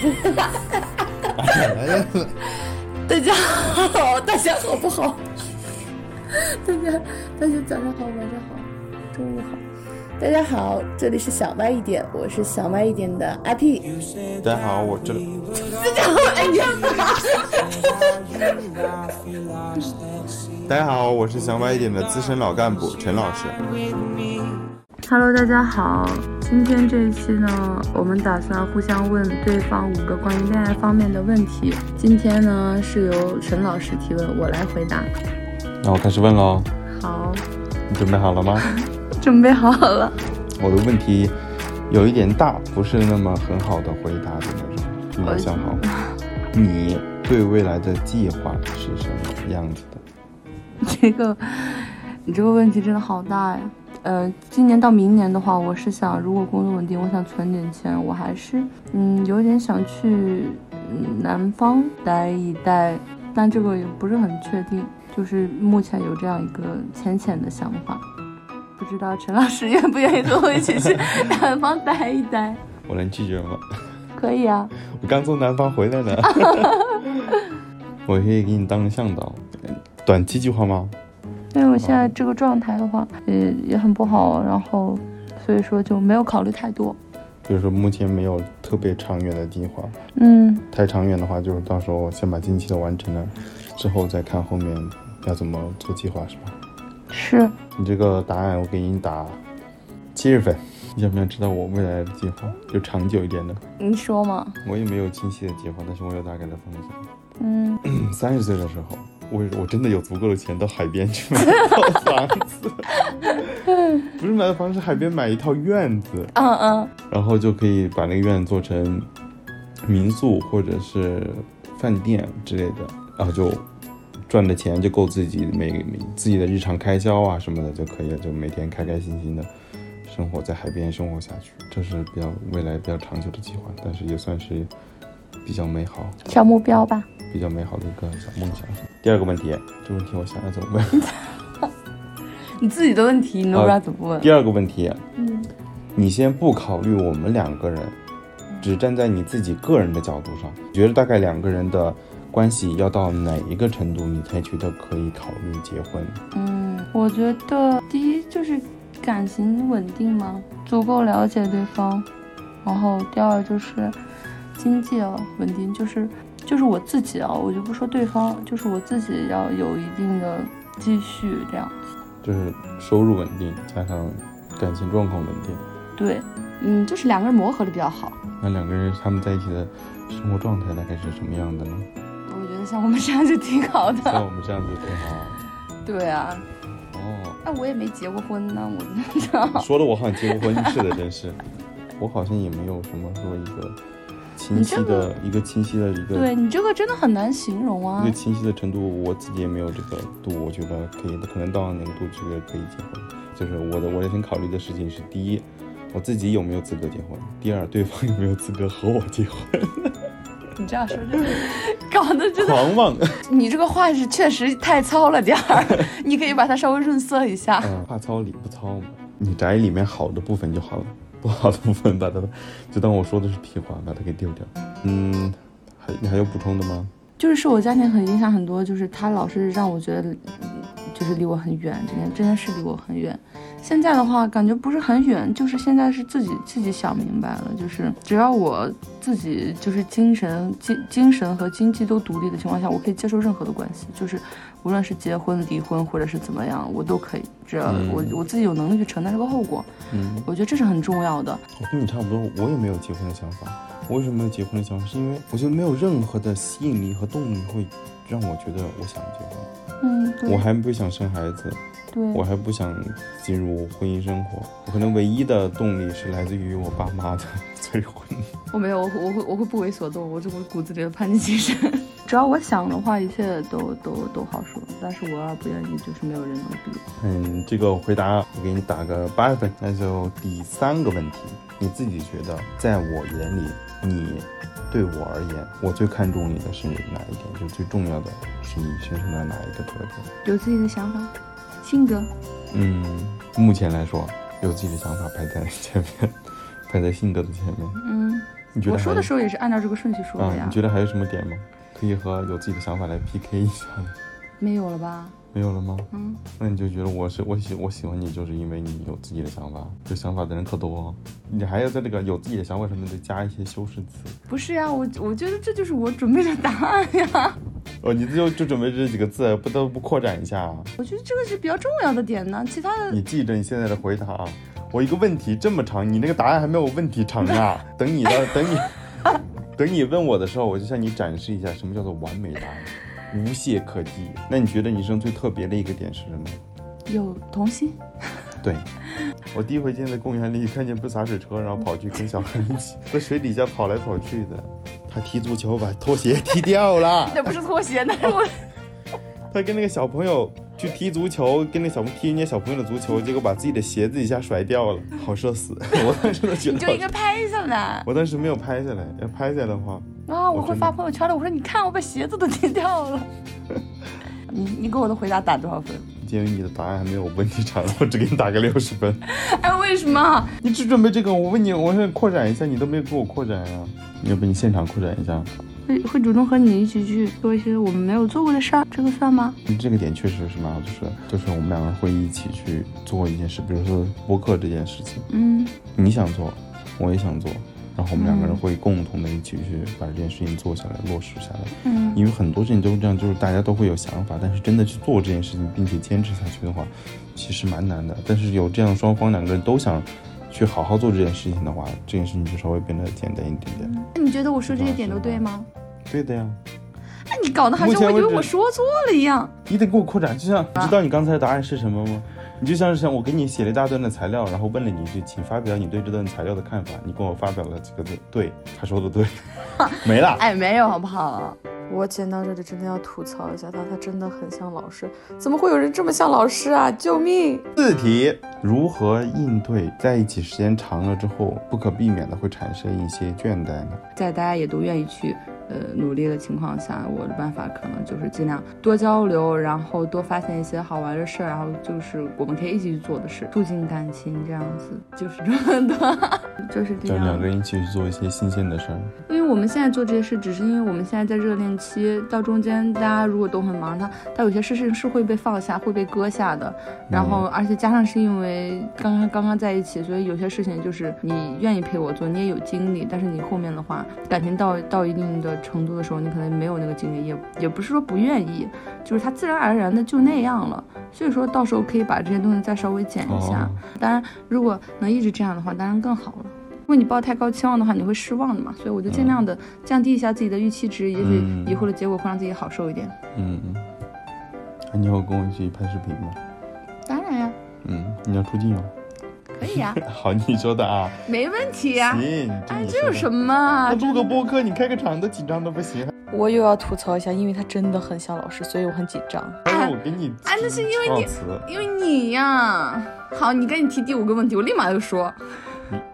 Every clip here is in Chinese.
大家好，大家好不好？大家大家早上好，晚上好，中午好。大家好，这里是小歪一点，我是小歪一点的阿 P。大家好，我这大家好，哎呀！大家好，我是小歪一点的资深老干部陈老师。Hello，大家好，今天这一期呢，我们打算互相问对方五个关于恋爱方面的问题。今天呢是由陈老师提问，我来回答。那我开始问喽，好，你准备好了吗？准备好了。我的问题有一点大，不是那么很好的回答的那种，你要想好。你对未来的计划是什么样子的？这个，你这个问题真的好大呀。呃，今年到明年的话，我是想，如果工作稳定，我想存点钱，我还是，嗯，有点想去嗯南方待一待，但这个也不是很确定，就是目前有这样一个浅浅的想法，不知道陈老师愿不愿意跟我一起去 南方待一待？我能拒绝吗？可以啊，我刚从南方回来呢。我可以给你当个向导。短期计划吗？因为我现在这个状态的话，也也很不好，然后所以说就没有考虑太多。就是说目前没有特别长远的计划。嗯，太长远的话，就是到时候先把近期的完成了，之后再看后面要怎么做计划，是吧？是。你这个答案我给你打七十分。你想不想知道我未来的计划，就长久一点的？你说嘛？我也没有清晰的计划，但是我有大概的方向。嗯，三十岁的时候，我 我真的有足够的钱到海边去买一套房子，不是买套房，是海边买一套院子，嗯嗯，然后就可以把那个院子做成民宿或者是饭店之类的，然后就赚的钱就够自己每每自己的日常开销啊什么的就可以了，就每天开开心心的生活在海边生活下去，这是比较未来比较长久的计划，但是也算是比较美好。小目标吧。比较美好的一个小梦想。第二个问题，这问题我想要怎么问？你自己的问题你都不知道怎么问。第二个问题，嗯，你先不考虑我们两个人，只站在你自己个人的角度上，觉得大概两个人的关系要到哪一个程度，你才觉得可以考虑结婚？嗯，我觉得第一就是感情稳定嘛，足够了解对方，然后第二就是经济啊稳定，就是。就是我自己啊，我就不说对方，就是我自己要有一定的积蓄，这样子。就是收入稳定，加上感情状况稳定。对，嗯，就是两个人磨合的比较好。那两个人他们在一起的生活状态大概是什么样的呢？我觉得像我们这样就挺好的。像我们这样子挺好。对啊。哦。那我也没结过婚呢，我。说的我好像结过婚似的，真是。我好像也没有什么说一个。清晰的一个清晰的一个，对你这个真的很难形容啊。一个清晰的程度，我自己也没有这个度，我觉得可以，可能到那个度觉得可以结婚。就是我的，我先考虑的事情是：第一，我自己有没有资格结婚；第二，对方有没有资格和我结婚。你这样说，真的搞得真的狂妄。你这个话是确实太糙了点儿，你可以把它稍微润色一下。嗯，话糙理不糙嘛，你摘里面好的部分就好了。不好的部分，把它就当我说的是屁话，把它给丢掉。嗯，还你还有补充的吗？就是受我家庭很影响很多，就是他老是让我觉得，就是离我很远，这件这件事离我很远。现在的话，感觉不是很远，就是现在是自己自己想明白了，就是只要我自己就是精神精精神和经济都独立的情况下，我可以接受任何的关系，就是无论是结婚、离婚或者是怎么样，我都可以，只要我、嗯、我自己有能力去承担这个后果。嗯，我觉得这是很重要的。我跟你差不多，我也没有结婚的想法。我为什么没有结婚的想法？是因为我觉得没有任何的吸引力和动力会让我觉得我想结婚。嗯，我还不想生孩子。对。我还不想进入婚姻生活。我可能唯一的动力是来自于我爸妈的 催婚。我没有，我我会我会不为所动，我这我骨子里的叛逆精神。只要我想的话，一切都都都好说。但是我要不愿意，就是没有人能逼。嗯，这个回答我给你打个八分。那就第三个问题，你自己觉得，在我眼里，你对我而言，我最看重你的是哪一点？就最重要的是你身上的哪一个特征？有自己的想法，性格。嗯，目前来说，有自己的想法排在前面，排在性格的前面。嗯，你觉得我说的时候也是按照这个顺序说啊的，呀你，觉得还有什么点吗？可以和有自己的想法来 PK 一下的？没有了吧？没有了吗？嗯，那你就觉得我是我喜我喜欢你，就是因为你有自己的想法。有想法的人可多哦，你还要在这个有自己的想法上面再加一些修饰词。不是呀，我我觉得这就是我准备的答案呀。哦，你就就准备这几个字，不得不扩展一下啊。我觉得这个是比较重要的点呢，其他的你记着你现在的回答啊。我一个问题这么长，你那个答案还没有问题长啊。等你的，等你，等你问我的时候，我就向你展示一下什么叫做完美答案，无懈可击。那你觉得女生最特别的一个点是什么？有童心。对，我第一回见在公园里看见不洒水车，然后跑去跟小孩一起在水底下跑来跑去的。他踢足球把拖鞋踢掉了，那不是拖鞋，那是我。他跟那个小朋友去踢足球，跟那小朋踢人家小朋友的足球，结果把自己的鞋子一下甩掉了，好社死！我当时都觉得你就应该拍下来我当时没有拍下来，要拍下来的话，啊！我会发朋友圈的。我说你看，我把鞋子都踢掉了。你你给我的回答打多少分？鉴于你的答案还没有问题长，我只给你打个六十分。哎，为什么？你只准备这个，我问你，我想扩展一下，你都没有给我扩展呀、要不你现场扩展一下？会会主动和你一起去做一些我们没有做过的事儿，这个算吗？这个点确实是蛮好，就是就是我们两个人会一起去做一件事，比如说播客这件事情，嗯你想做，我也想做，然后我们两个人嗯会共同的一起去把这件事情做下来、落实下来。嗯因为很多事情都是这样，就是大家都会有想法，但是真的去做这件事情，并且坚持下去的话，其实蛮难的。但是有这样双方两个人都想去好好做这件事情的话，这件事情就稍微变得简单一点点。那你觉得我说这些点都对吗？对的呀，那你搞得好像我以为我说错了一样。你得给我扩展，就像你知道你刚才的答案是什么吗？你就像是像我给你写了一大段的材料，然后问了你一句，请发表你对这段材料的看法。你跟我发表了几个字，对，他说的对，没了。哎，没有好不好？我剪到这里真的要吐槽一下他，他真的很像老师，怎么会有人这么像老师啊？救命！四题，如何应对在一起时间长了之后，不可避免的会产生一些倦怠呢？在大家也都愿意去呃努力的情况下，我的办法可能就是尽量多交流，然后多发现一些好玩的事儿，然后就是我们可以一起去做的事，促进感情这样子，就是这么的，就是这样。叫两个人一起去做一些新鲜的事儿。因为我们现在做这些事，只是因为我们现在在热恋期，到中间大家如果都很忙，他他有些事情是会被放下、会被搁下的。然后，而且加上是因为刚刚刚刚在一起，所以有些事情就是你愿意陪我做，你也有精力，但是你后面的话，感情到到一定的程度的时候，你可能没有那个精力，也也不是说不愿意，就是他自然而然的就那样了。所以说到时候可以把这些东西再稍微减一下。哦当然，如果能一直这样的话，当然更好了。如果你抱太高期望的话，你会失望的嘛。所以我就尽量的降低一下自己的预期值，也许嗯以后的结果会让自己好受一点。嗯你以后跟我一起拍视频吗？当然呀，嗯，你要出镜吗？可以呀，好，你说的啊。没问题呀。行，哎，这有什么啊？那录个播客，你开个场都紧张的不行。我又要吐槽一下，因为他真的很像老师，所以我很紧张。还是我给你哎那是因为你因为你呀，好，你赶紧提第五个问题，我立马就说。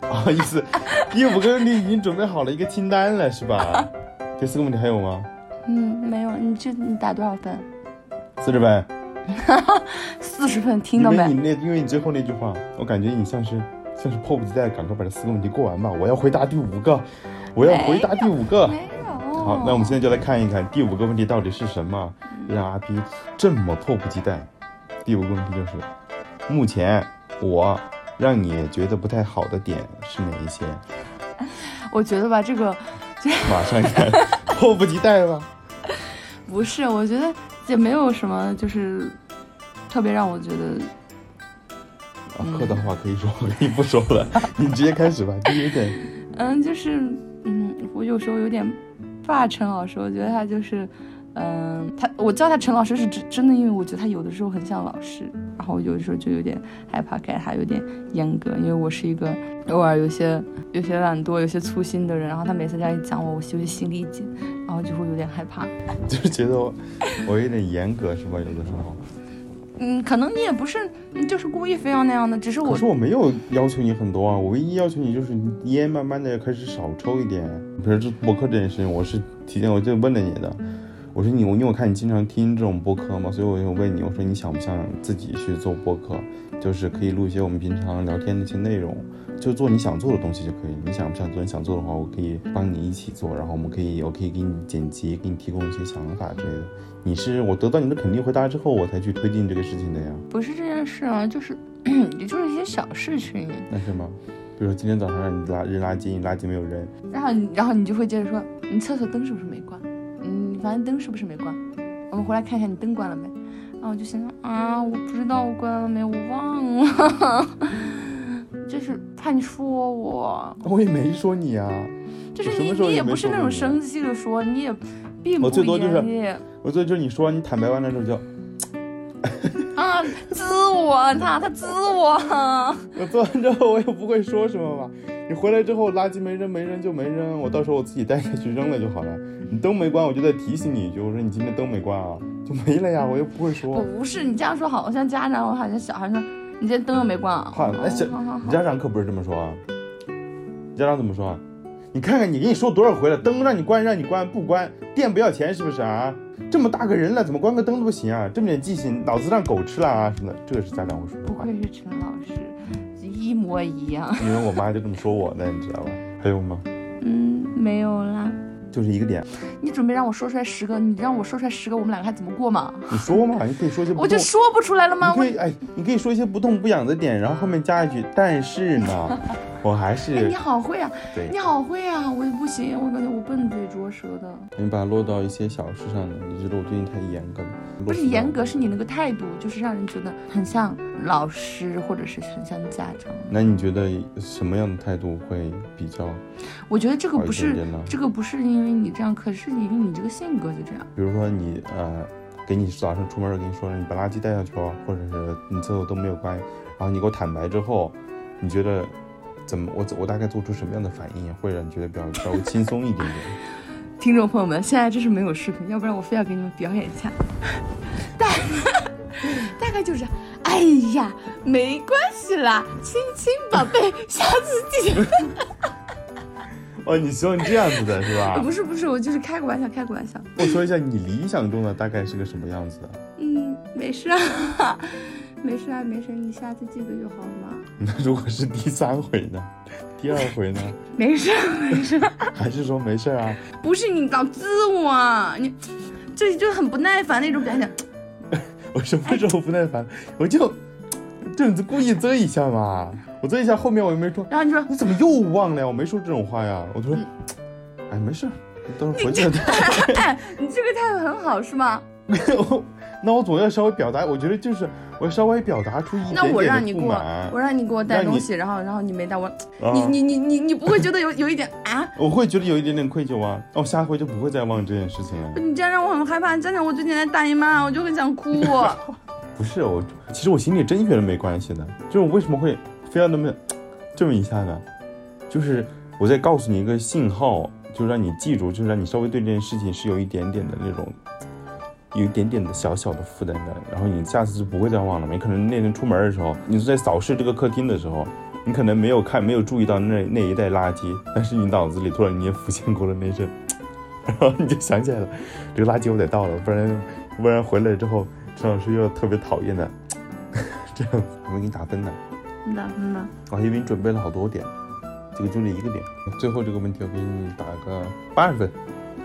不好意思，第五个问题已经准备好了一个清单了，是吧？第四个问题还有吗？嗯，没有，你这你打多少分？四十分。四十分，听到没因为你？那，因为你最后那句话，我感觉你像是像是迫不及待，赶快把这四个问题过完吧。我要回答第五个，我要回答第五个。没有。好，那我们现在就来看一看第五个问题到底是什么，让阿 P 这么迫不及待。第五个问题就是，目前我让你觉得不太好的点是哪一些？我觉得吧，这个马上看，迫不及待吧。不是，我觉得也没有什么，就是特别让我觉得，啊，客套话可以说，我可以不说了，你直接开始吧，就有点嗯，就是，嗯，我有时候有点霸陈老师，我觉得他就是，嗯，他我叫他陈老师是真真的，因为我觉得他有的时候很像老师，然后我有的时候就有点害怕，感觉他有点严格，因为我是一个偶尔有些有些懒惰、有些粗心的人，然后他每次这样一讲我，我就会心里紧，然后就会有点害怕。就是觉得我我有点严格是吧？有的时候，嗯，可能你也不是，就是故意非要那样的，只是我可是我没有要求你很多啊，我唯一要求你就是你烟慢慢的开始少抽一点。比如这播客这件事情，我是提前我就问了你的，我说你我因为我看你经常听这种播客嘛，所以我就问你，我说你想不想自己去做播客，就是可以录一些我们平常聊天的一些内容，就做你想做的东西就可以。你想不想做？你想做的话，我可以帮你一起做，然后我们可以，我可以给你剪辑，给你提供一些想法之类的。你是我得到你的肯定回答之后，我才去推进这个事情的呀。不是这件事啊，就是 也就是一些小事情。那是吗？比如说今天早上让你拉扔垃圾，你垃圾没有扔，然后你然后你就会接着说，你厕所灯是不是没关？嗯，反正灯是不是没关？我们回来看一下你灯关了没。然后我就心想啊，我不知道我关了没，我忘了。就是怕你说我，我也没说你啊。就是你你也不是那种生气的说，你也并不我最多就是我最多就是你说你坦白完了之后就，啊，滋我他他滋我，我做完之后我也不会说什么吧。你回来之后垃圾没扔没扔就没扔，我到时候我自己带下去扔了就好了。你灯没关，我就再提醒你一句，我说你今天灯没关啊，就没了呀，我又不会说。不是你这样说好像家长，我好像小孩说你今天灯又没关啊。好，那小家长可不是这么说啊，你家长怎么说啊？你看看你给你说多少回了，灯让你关让你关，不关电不要钱是不是啊？这么大个人了，怎么关个灯都不行啊？这么点记性，脑子让狗吃了啊什么的，这个是家长会说的话。不愧是陈老师，一模一样。因为我妈就这么说我的，你知道吧？还有吗？嗯，没有啦。就是一个点，你准备让我说出来十个，你让我说出来十个，我们两个还怎么过嘛？你说嘛，你可以说一些不我就说不出来了吗？我你可以哎，你可以说一些不痛不痒的点，然后后面加一句，但是呢，我还哎，是你好会啊，对你好会啊，我不行，我感觉我笨嘴拙舌的。你把它落到一些小事上了，你觉得我对你太严格了？不是严格，是你那个态度，就是让人觉得很像老师，或者是很像家长。那你觉得什么样的态度会比较？我觉得这个不是这个不是因为你这样，可是因为你这个性格就这样。比如说你呃，给你早上出门给你说，你把垃圾带下去哦，或者是你厕所都没有关，然后你给我坦白之后，你觉得怎么？我我大概做出什么样的反应会让你觉得比较稍微轻松一点点？听众朋友们，现在这是没有视频，要不然我非要给你们表演一下。大 大概就是，哎呀，没关系啦，亲亲宝贝，下次记得。哦，你希望这样子的是吧？不是不是，我就是开个玩笑，开个玩笑。我说一下你理想中的大概是个什么样子的？嗯，没事啊，没事啊，没事，你下次记得就好了嘛。那如果是第三回呢？第二回呢？没 事没事，还是说没事啊？不是你搞自我，你这就很不耐烦那种表现。我什么时候不耐烦？我就这样子故意啧一下嘛，我遮一下，后面我又没说，然后你说你怎么又忘了呀？我没说这种话呀，我就说，哎，没事儿，等会儿回去再。哎，你这个态度很好是吗？我那我总要稍微表达，我觉得就是我稍微表达出一点那我让你给我我让你给我带东西，然后然后你没带我，啊你你你你你不会觉得有有一点啊？我会觉得有一点点愧疚啊，那我下回就不会再忘这件事情了。你这样让我很害怕，真的，我最近在大姨妈，我就很想哭。不是我，其实我心里真觉得没关系的，就是我为什么会非要那么这么一下呢？就是我在告诉你一个信号，就让你记住，就是让你稍微对这件事情是有一点点的那种，有一点点的小小的负担的，然后你下次就不会再忘了。你可能那天出门的时候，你是在扫视这个客厅的时候，你可能没有看，没有注意到那那一袋垃圾，但是你脑子里突然间浮现过了那阵，然后你就想起来了，这个垃圾我得倒了，不然不然回来之后，陈老师又特别讨厌的，这样子我们给你打分呢。你打分吧。我还以为你准备了好多点，这个就这一个点。最后这个问题我给你打个八十分，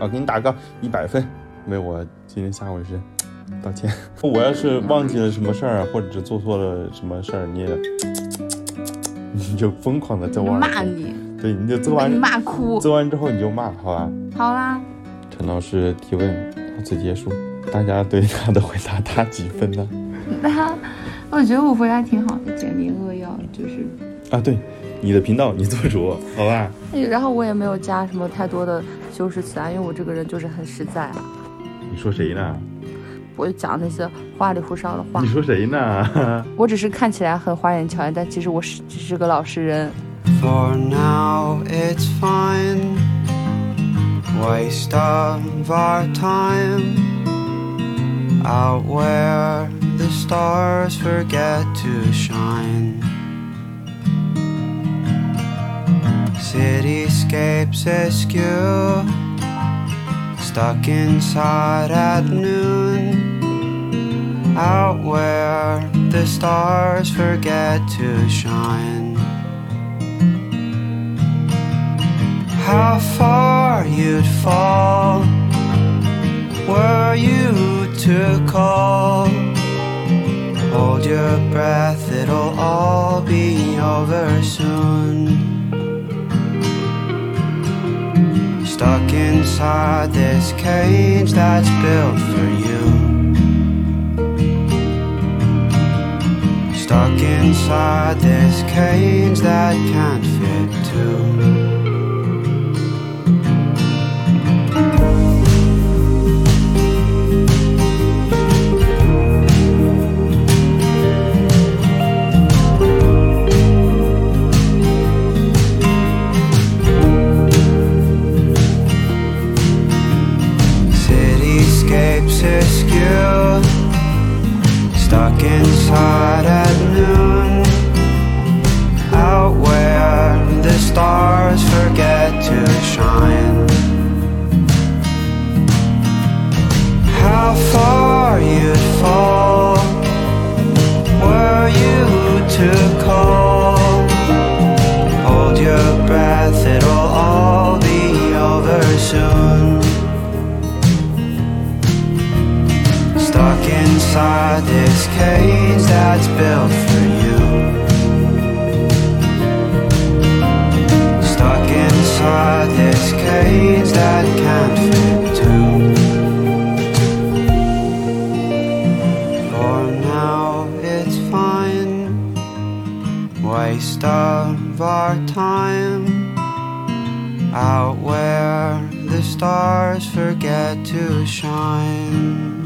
啊，给你打个一百分，为我今天下午是 道歉。我要是忘记了什么事儿，或者是做错了什么事儿，你也 你就疯狂的在我骂你，对，你就把做完你骂哭。做完之后你就骂，好吧？好啦，陈老师提问到此结束，大家对他的回答打几分呢？那 我觉得我回答挺好的，简明扼要，就是。啊，对，你的频道你做主，好吧？哎然后我也没有加什么太多的修饰词啊，因为我这个人就是很实在啊，你说谁呢？不会讲那些花里胡哨的话你。说谁呢？我只是看起来很花言巧语，但其实我是只是个老实人。For now it's fine. Waste of our time out where the stars forget to shine. Cityscapes askew, stuck inside at noon. Out where the stars forget to shine. how far you'd fall were you to call. Hold your breath, it'll all be over soon. Stuck inside this cage that's built for you. Stuck inside this cage that can't fit two. excuse cage that's built for you. Stuck inside this cage that can't fit two. For now it's fine. Waste of our time out where the stars forget to shine.